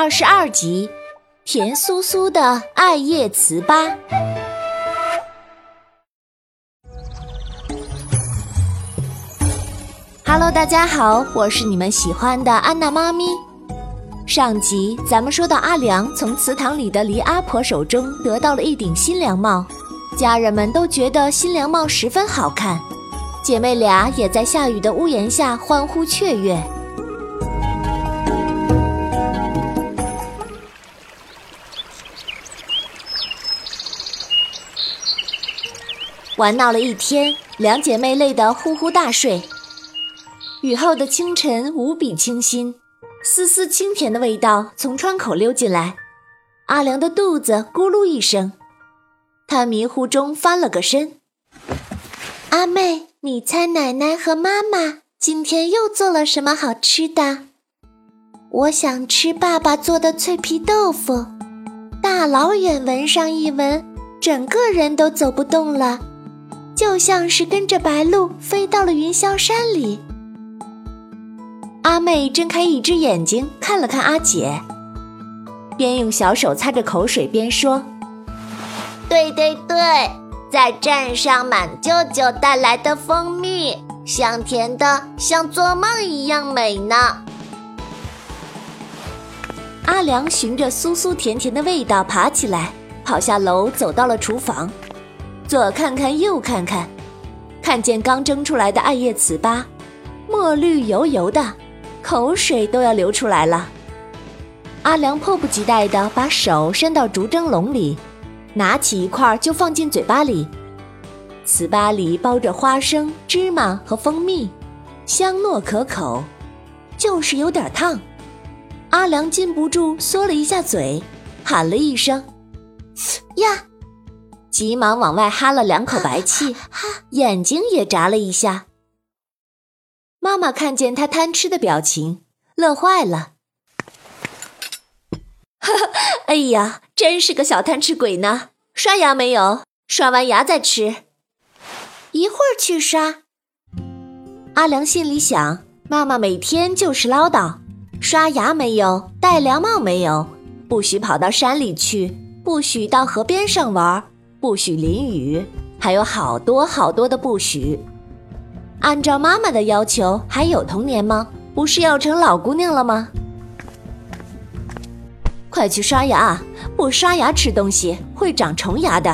二十二集，甜酥酥的艾叶糍粑。Hello，大家好，我是你们喜欢的安娜妈咪。上集咱们说到阿良从祠堂里的黎阿婆手中得到了一顶新凉帽，家人们都觉得新凉帽十分好看，姐妹俩也在下雨的屋檐下欢呼雀跃。玩闹了一天，两姐妹累得呼呼大睡。雨后的清晨无比清新，丝丝清甜的味道从窗口溜进来。阿良的肚子咕噜一声，他迷糊中翻了个身。阿妹，你猜奶奶和妈妈今天又做了什么好吃的？我想吃爸爸做的脆皮豆腐，大老远闻上一闻，整个人都走不动了。就像是跟着白鹭飞到了云霄山里。阿妹睁开一只眼睛看了看阿姐，边用小手擦着口水边说：“对对对，再蘸上满舅舅带来的蜂蜜，香甜的像做梦一样美呢。”阿良循着酥酥甜甜的味道爬起来，跑下楼，走到了厨房。左看看，右看看，看见刚蒸出来的艾叶糍粑，墨绿油油的，口水都要流出来了。阿良迫不及待地把手伸到竹蒸笼里，拿起一块就放进嘴巴里。糍粑里包着花生、芝麻和蜂蜜，香糯可口，就是有点烫。阿良禁不住缩了一下嘴，喊了一声：“呀！”急忙往外哈了两口白气，眼睛也眨了一下。妈妈看见他贪吃的表情，乐坏了。哈哈，哎呀，真是个小贪吃鬼呢！刷牙没有？刷完牙再吃。一会儿去刷。阿良心里想：妈妈每天就是唠叨，刷牙没有？戴凉帽没有？不许跑到山里去，不许到河边上玩。不许淋雨，还有好多好多的不许。按照妈妈的要求，还有童年吗？不是要成老姑娘了吗？快去刷牙！不刷牙吃东西会长虫牙的，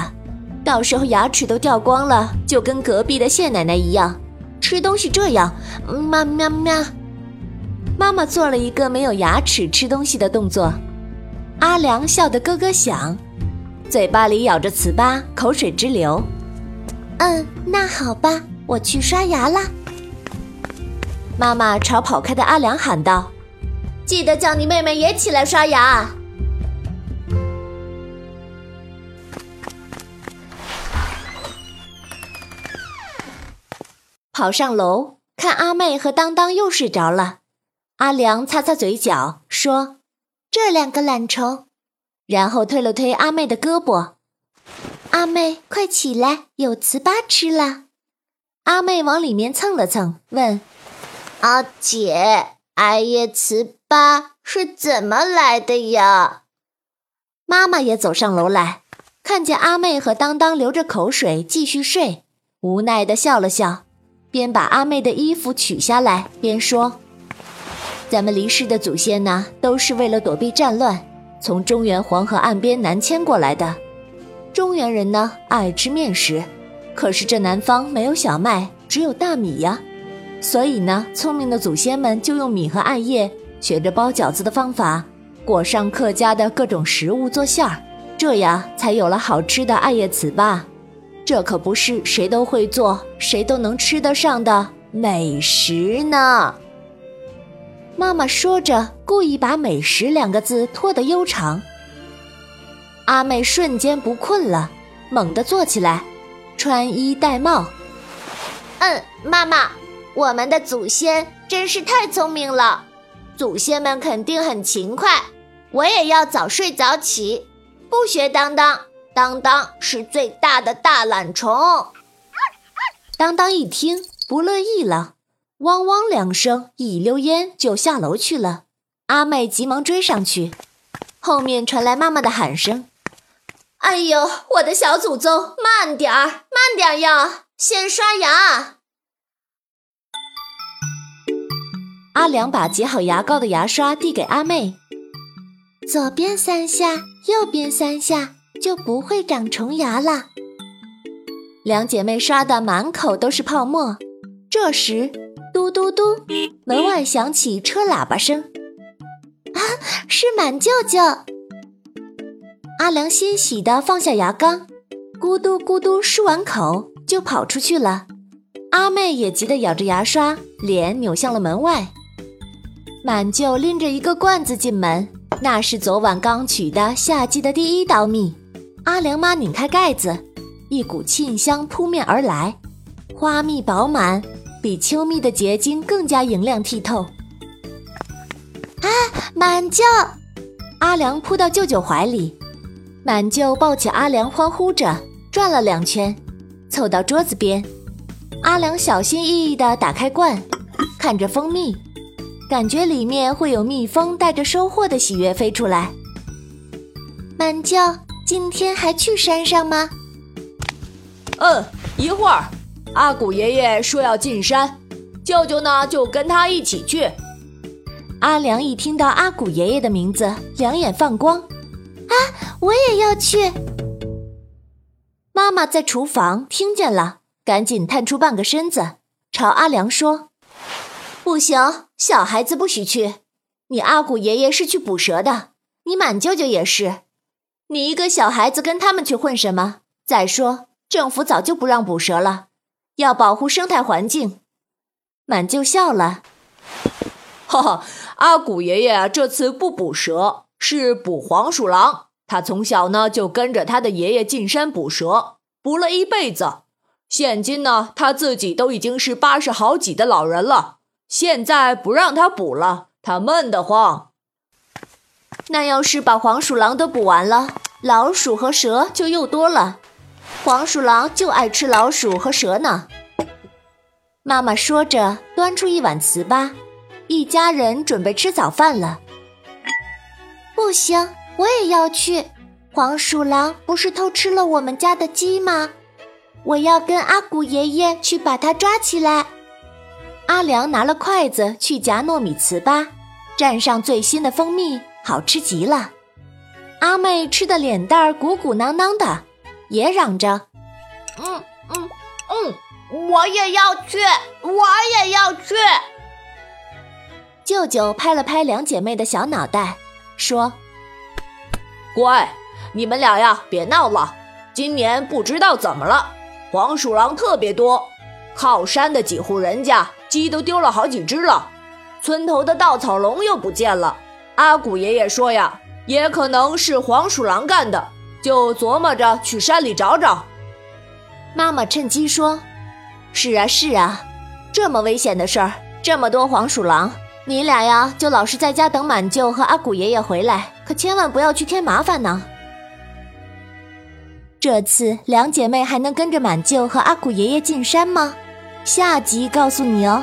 到时候牙齿都掉光了，就跟隔壁的谢奶奶一样。吃东西这样，喵喵喵！妈妈做了一个没有牙齿吃东西的动作，阿良笑得咯咯响。嘴巴里咬着糍粑，口水直流。嗯，那好吧，我去刷牙啦。妈妈朝跑开的阿良喊道：“记得叫你妹妹也起来刷牙。”跑上楼，看阿妹和当当又睡着了。阿良擦擦嘴角，说：“这两个懒虫。”然后推了推阿妹的胳膊，阿妹快起来，有糍粑吃了。阿妹往里面蹭了蹭，问：“阿姐，艾叶糍粑是怎么来的呀？”妈妈也走上楼来，看见阿妹和当当流着口水继续睡，无奈的笑了笑，边把阿妹的衣服取下来，边说：“咱们离世的祖先呢，都是为了躲避战乱。”从中原黄河岸边南迁过来的，中原人呢爱吃面食，可是这南方没有小麦，只有大米呀，所以呢，聪明的祖先们就用米和艾叶学着包饺子的方法，裹上客家的各种食物做馅儿，这样才有了好吃的艾叶糍粑。这可不是谁都会做、谁都能吃得上的美食呢。妈妈说着，故意把“美食”两个字拖得悠长。阿妹瞬间不困了，猛地坐起来，穿衣戴帽。嗯，妈妈，我们的祖先真是太聪明了，祖先们肯定很勤快。我也要早睡早起，不学当当。当当是最大的大懒虫。当当一听，不乐意了。汪汪两声，一溜烟就下楼去了。阿妹急忙追上去，后面传来妈妈的喊声：“哎呦，我的小祖宗，慢点儿，慢点儿哟，先刷牙。”阿良把挤好牙膏的牙刷递给阿妹，左边三下，右边三下，就不会长虫牙了。两姐妹刷的满口都是泡沫。这时，嘟嘟嘟，门外响起车喇叭声。啊，是满舅舅！阿良欣喜地放下牙缸，咕嘟咕嘟漱完口就跑出去了。阿妹也急得咬着牙刷，脸扭向了门外。满舅拎着一个罐子进门，那是昨晚刚取的夏季的第一道蜜。阿良妈拧开盖子，一股沁香扑面而来，花蜜饱满，比秋蜜的结晶更加莹亮剔透。啊，满舅！阿良扑到舅舅怀里，满舅抱起阿良，欢呼着转了两圈，凑到桌子边。阿良小心翼翼地打开罐，看着蜂蜜。感觉里面会有蜜蜂带着收获的喜悦飞出来。满舅，今天还去山上吗？嗯，一会儿。阿古爷爷说要进山，舅舅呢就跟他一起去。阿良一听到阿古爷爷的名字，两眼放光。啊，我也要去！妈妈在厨房听见了，赶紧探出半个身子，朝阿良说。不行，小孩子不许去。你阿古爷爷是去捕蛇的，你满舅舅也是。你一个小孩子跟他们去混什么？再说，政府早就不让捕蛇了，要保护生态环境。满就笑了，哈哈，阿古爷爷这次不捕蛇，是捕黄鼠狼。他从小呢就跟着他的爷爷进山捕蛇，捕了一辈子。现今呢，他自己都已经是八十好几的老人了。现在不让他捕了，他闷得慌。那要是把黄鼠狼都捕完了，老鼠和蛇就又多了。黄鼠狼就爱吃老鼠和蛇呢。妈妈说着，端出一碗糍粑，一家人准备吃早饭了。不行，我也要去。黄鼠狼不是偷吃了我们家的鸡吗？我要跟阿古爷爷去把它抓起来。阿良拿了筷子去夹糯米糍粑，蘸上最新的蜂蜜，好吃极了。阿妹吃的脸蛋儿鼓鼓囊囊的，也嚷着：“嗯嗯嗯，我也要去，我也要去。”舅舅拍了拍两姐妹的小脑袋，说：“乖，你们俩呀，别闹了。今年不知道怎么了，黄鼠狼特别多，靠山的几户人家。”鸡都丢了好几只了，村头的稻草龙又不见了。阿古爷爷说呀，也可能是黄鼠狼干的，就琢磨着去山里找找。妈妈趁机说：“是啊，是啊，这么危险的事儿，这么多黄鼠狼，你俩呀就老实在家等满舅和阿古爷爷回来，可千万不要去添麻烦呢。”这次两姐妹还能跟着满舅和阿古爷爷进山吗？下集告诉你哦。